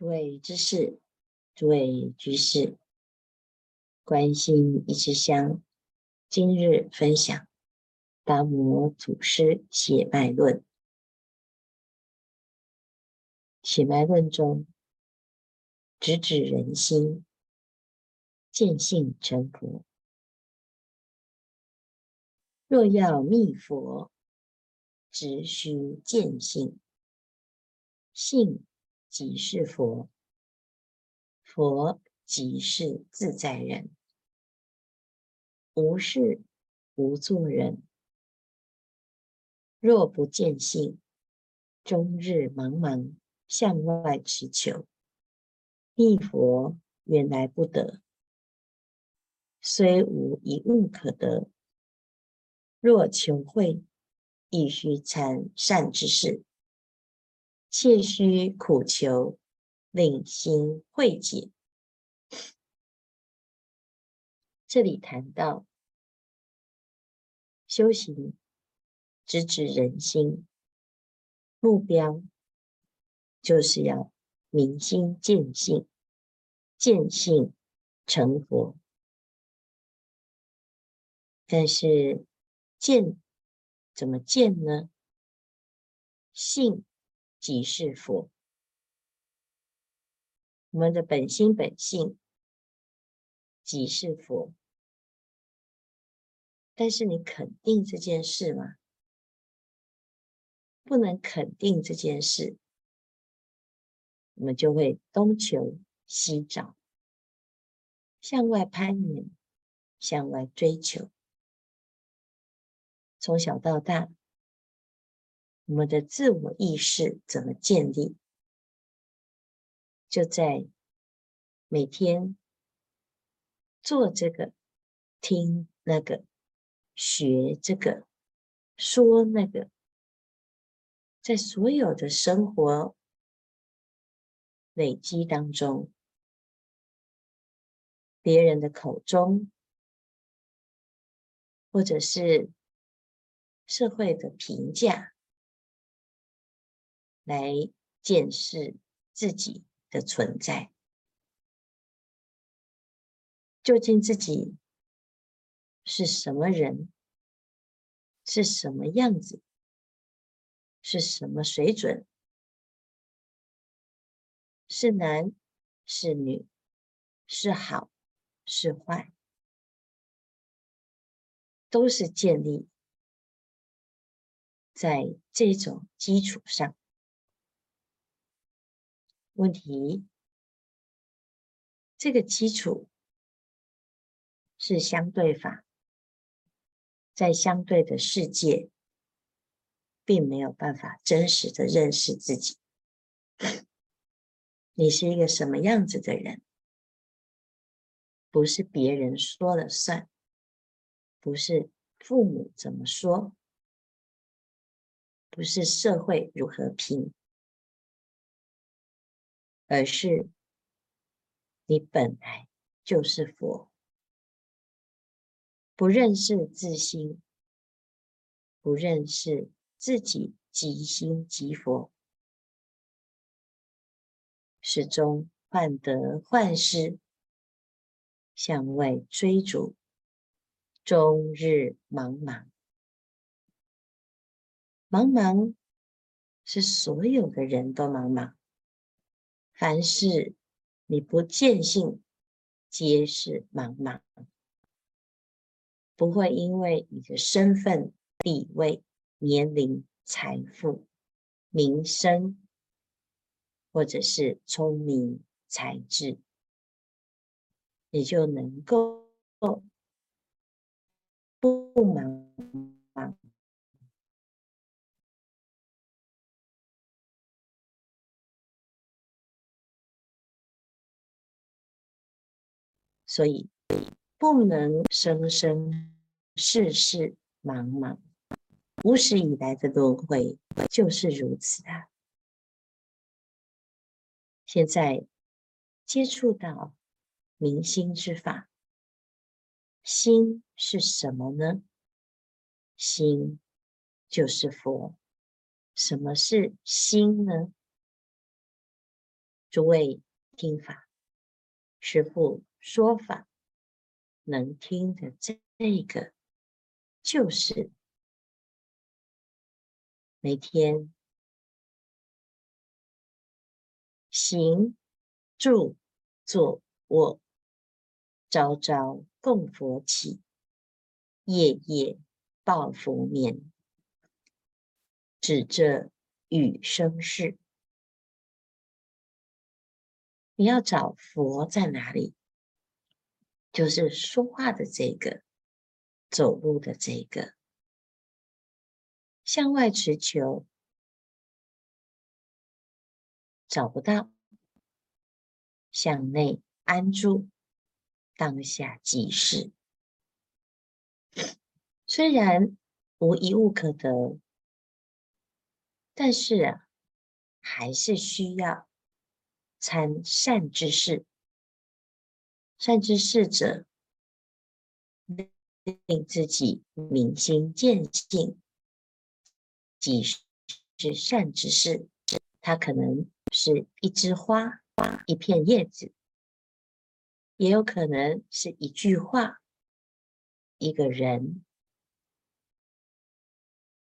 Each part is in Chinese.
诸位知识，诸位居士，关心一枝香，今日分享达摩祖师血脉论。血脉论中，直指人心，见性成佛。若要觅佛，直须见性，性。即是佛，佛即是自在人，无事无作人。若不见性，终日茫茫向外驰求，觅佛原来不得。虽无一物可得，若求慧，亦须参善之事。切须苦求，令心慧解。这里谈到修行，直指人心，目标就是要明心见性，见性成佛。但是见怎么见呢？性。即是佛，我们的本心本性即是佛。但是你肯定这件事吗？不能肯定这件事，我们就会东求西找，向外攀援，向外追求，从小到大。我们的自我意识怎么建立？就在每天做这个、听那个、学这个、说那个，在所有的生活累积当中，别人的口中，或者是社会的评价。来检视自己的存在，究竟自己是什么人，是什么样子，是什么水准，是男是女，是好是坏，都是建立在这种基础上。问题，这个基础是相对法，在相对的世界，并没有办法真实的认识自己。你是一个什么样子的人？不是别人说了算，不是父母怎么说，不是社会如何评。而是你本来就是佛，不认识自心，不认识自己即心即佛，始终患得患失，向外追逐，终日茫茫。茫茫是所有的人都茫茫。凡事你不见性，皆是茫茫。不会因为你的身份、地位、年龄、财富、名声，或者是聪明才智，你就能够不茫茫。所以，不能生生世世茫茫，无始以来的轮回就是如此啊。现在接触到明心之法，心是什么呢？心就是佛。什么是心呢？诸位听法，师父说法，能听的这个，就是每天行、住、坐、卧，朝朝供佛起，夜夜报佛眠，指这与生事。你要找佛在哪里？就是说话的这个，走路的这个，向外持求，找不到；向内安住，当下即是。虽然无一物可得，但是啊，还是需要。参善之事，善知识者，令自己明心见性，即是善知识。它可能是一枝花、一片叶子，也有可能是一句话、一个人、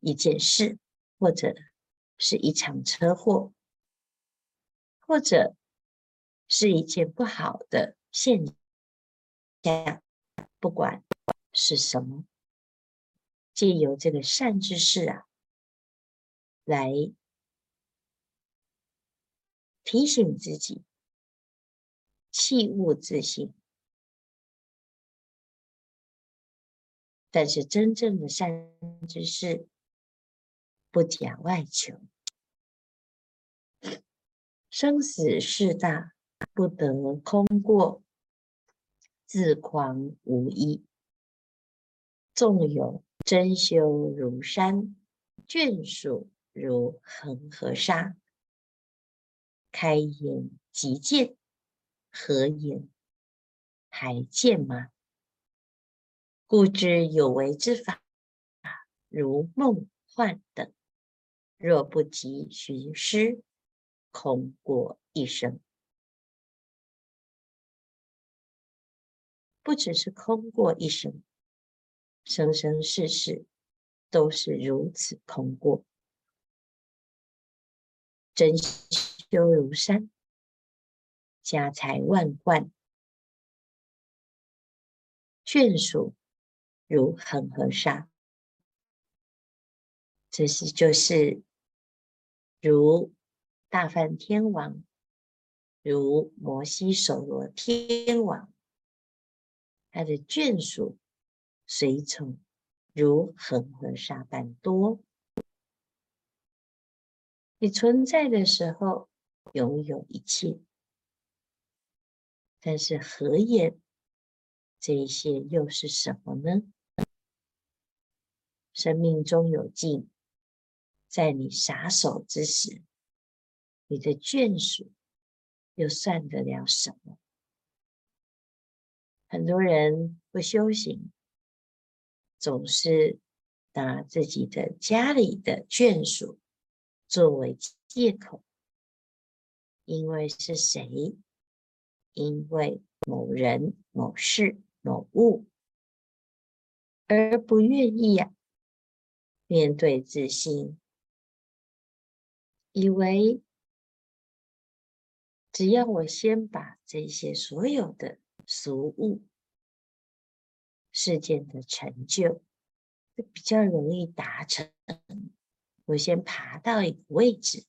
一件事，或者是一场车祸。或者是一件不好的现象，不管是什么，借由这个善知识啊，来提醒自己，切勿自信。但是真正的善知识，不假外求。生死事大，不得空过，自狂无益。纵有真修如山，眷属如恒河沙。开眼即见，合眼还见吗？故知有为之法，如梦幻等，若不及寻师。空过一生，不只是空过一生，生生世世都是如此空过。真修如山，家财万贯，眷属如恒河沙，这是就是如。大梵天王，如摩西首罗天王，他的眷属随从如恒河沙般多。你存在的时候拥有一切，但是合眼这一些又是什么呢？生命终有尽，在你撒手之时。你的眷属又算得了什么？很多人不修行，总是拿自己的家里的眷属作为借口，因为是谁？因为某人、某事、某物，而不愿意呀、啊，面对自心，以为。只要我先把这些所有的俗物、世间的成就，就比较容易达成。我先爬到一个位置，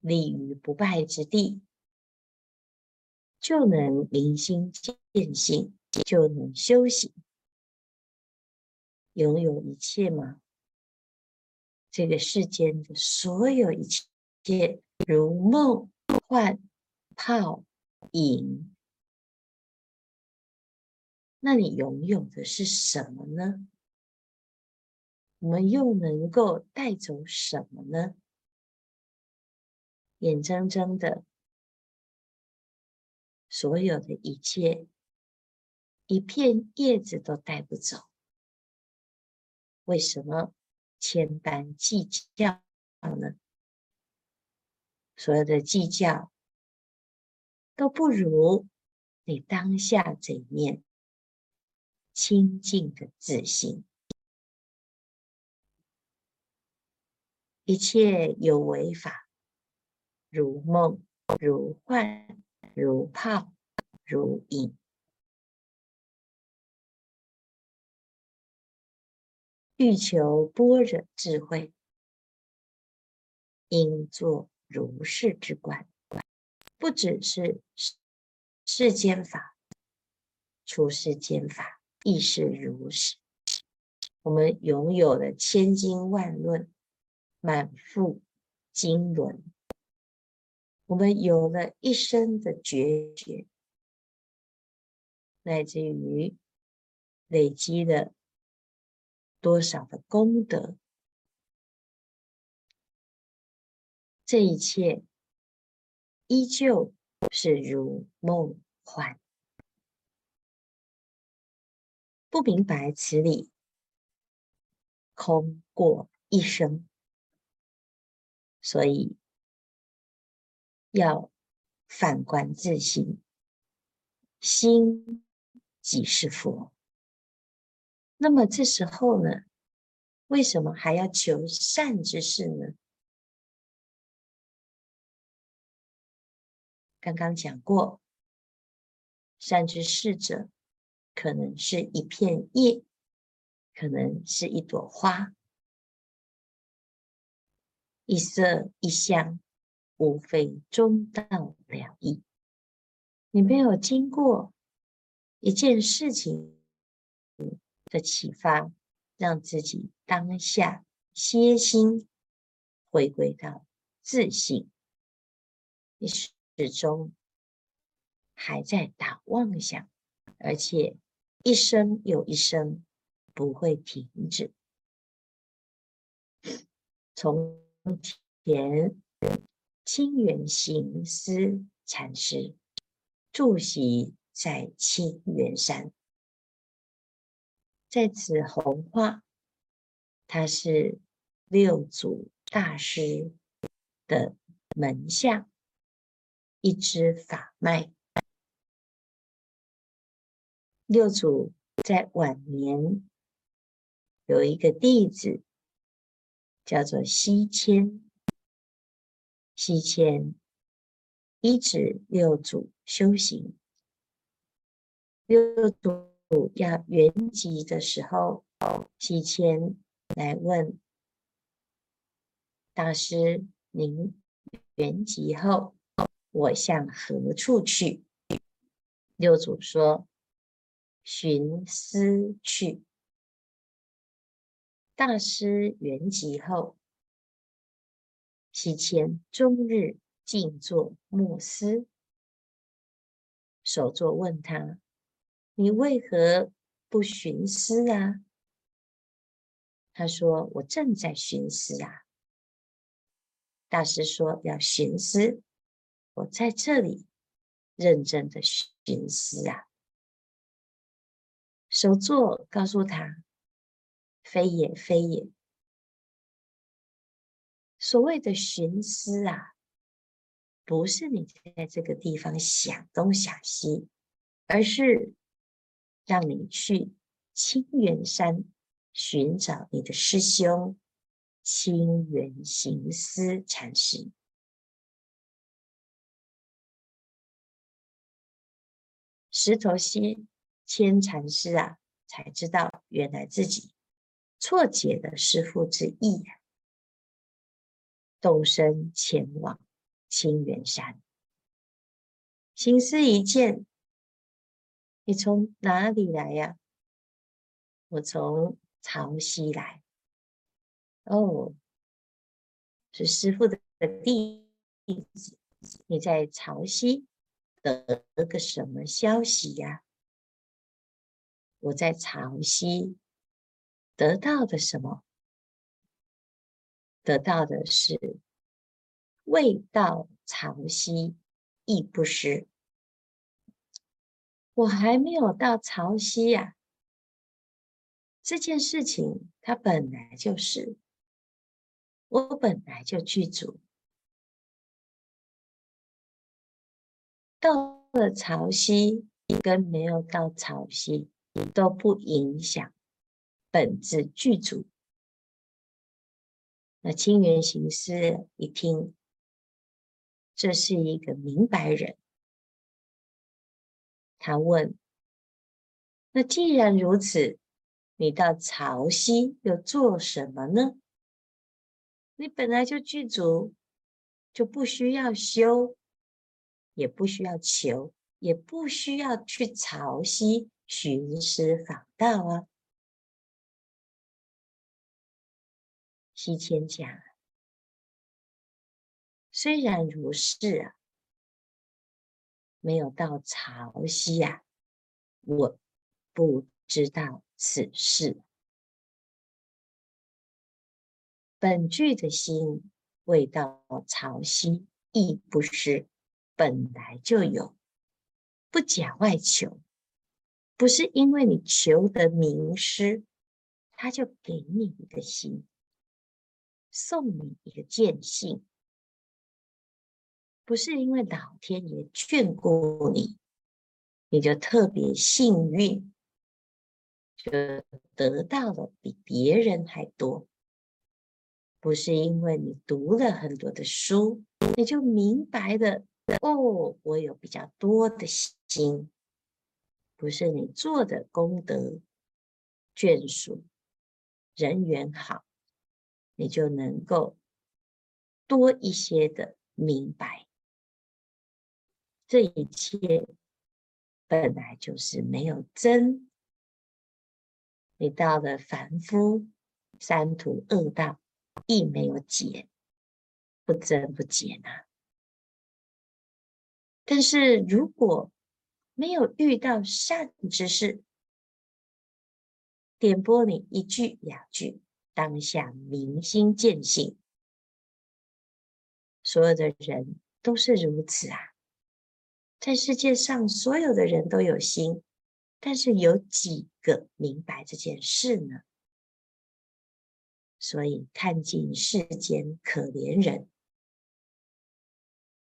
立于不败之地，就能明心见性，就能修行，拥有一切吗？这个世间的所有一切，如梦幻。泡影，那你拥有的是什么呢？我们又能够带走什么呢？眼睁睁的，所有的一切，一片叶子都带不走，为什么千般计较呢？所有的计较。都不如你当下这一面清净的自信。一切有为法，如梦，如幻，如泡，如影。欲求般若智慧，应作如是之观。不只是世间法，出世间法亦是如是。我们拥有了千经万论，满腹经纶，我们有了一生的觉觉，乃至于累积了多少的功德，这一切。依旧是如梦幻，不明白此理，空过一生。所以要反观自心，心即是佛。那么这时候呢，为什么还要求善之事呢？刚刚讲过，善之事者，可能是一片叶，可能是一朵花，一色一香，无非中道了义。你没有经过一件事情的启发，让自己当下歇心，回归到自性，你。始终还在打妄想，而且一生又一生不会停止。从前清源行思禅师住席在清源山，在此弘化，他是六祖大师的门下。一支法脉，六祖在晚年有一个弟子，叫做西迁。西迁依止六祖修行。六祖要圆寂的时候，西迁来问大师：“您圆寂后？”我向何处去？六祖说：“寻思去。”大师圆寂后，西迁终日静坐默思。首座问他：“你为何不寻思啊？”他说：“我正在寻思啊。”大师说：“要寻思。”我在这里认真的寻思啊，首座告诉他：“非也，非也。所谓的寻思啊，不是你在这个地方想东想西，而是让你去清源山寻找你的师兄清源行思禅师。”石头西千禅师啊，才知道原来自己错解了师父之意呀，动身前往清源山。行思一见，你从哪里来呀？我从潮西来。哦，是师父的弟子，你在潮西。得个什么消息呀？我在潮汐得到的什么？得到的是未到潮汐亦不失。我还没有到潮汐呀。这件事情它本来就是，我本来就具足。到了潮汐跟没有到潮汐都不影响本自具足。那清源行师一听，这是一个明白人，他问：那既然如此，你到潮汐又做什么呢？你本来就具足，就不需要修，也不需要求，也不需要去潮汐寻师访道啊。西迁讲，虽然如是啊，没有到潮汐啊，我不知道此事。本具的心未到潮汐，亦不是本来就有，不假外求，不是因为你求得名师，他就给你一个心。送你一个见性，不是因为老天爷眷顾你，你就特别幸运，就得到了比别人还多。不是因为你读了很多的书，你就明白了哦，我有比较多的心。不是你做的功德眷属，人缘好。你就能够多一些的明白，这一切本来就是没有真。你到了凡夫三途恶道，亦没有解，不增不减啊。但是如果没有遇到善知识，点拨你一句两句。当下明心见性，所有的人都是如此啊。在世界上，所有的人都有心，但是有几个明白这件事呢？所以看尽世间可怜人，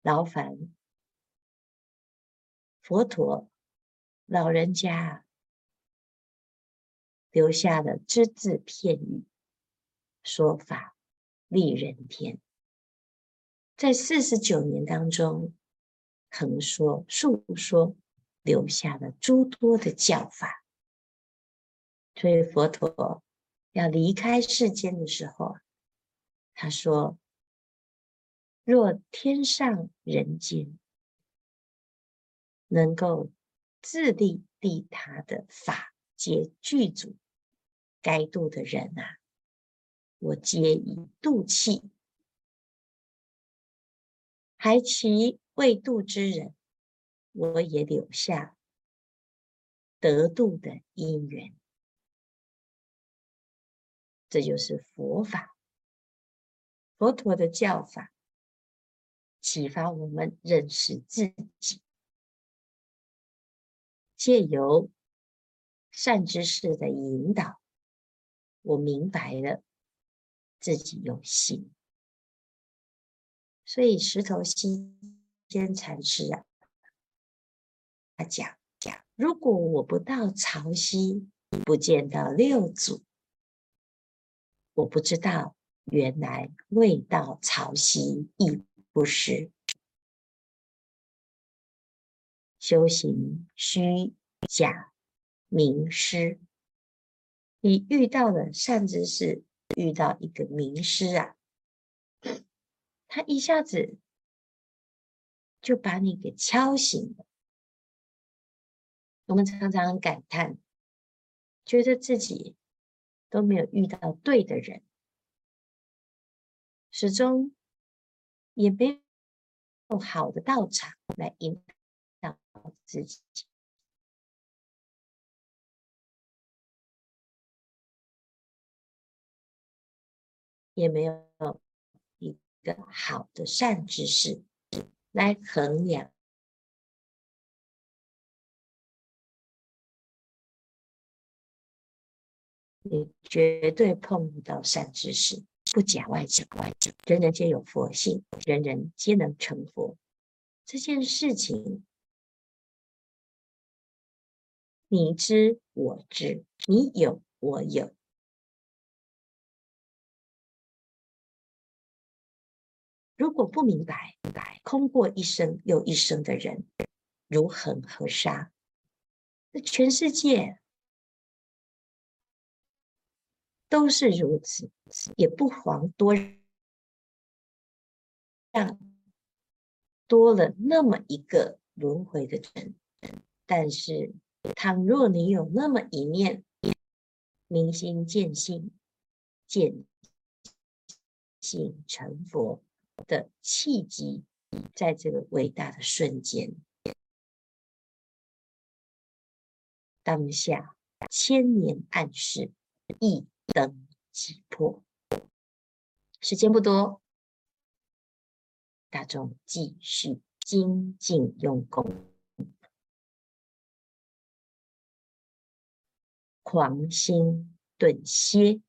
劳烦佛陀老人家留下了只字片语。说法利人天，在四十九年当中，横说述说，留下了诸多的教法。所以佛陀要离开世间的时候，他说：“若天上人间能够自利利他的法，皆具足，该度的人啊。”我皆以度气，还其未度之人，我也留下得度的因缘。这就是佛法，佛陀的教法，启发我们认识自己，借由善知识的引导，我明白了。自己有心，所以石头西迁禅师啊，他讲讲，如果我不到潮汐，不见到六祖，我不知道原来未到潮汐亦不是修行虚假名师，你遇到的善知识。遇到一个名师啊，他一下子就把你给敲醒了。我们常常感叹，觉得自己都没有遇到对的人，始终也没有好的道场来引导自己。也没有一个好的善知识来衡量，你绝对碰不到善知识。不假外求，外求，人人皆有佛性，人人皆能成佛。这件事情你知我知，你有我有。如果不明白，明白空过一生又一生的人，如恒河沙，那全世界都是如此，也不遑多让多了那么一个轮回的人。但是，倘若你有那么一念明心见性，见性成佛。的契机，在这个伟大的瞬间，当下千年暗室一灯即破。时间不多，大众继续精进用功，狂心顿歇。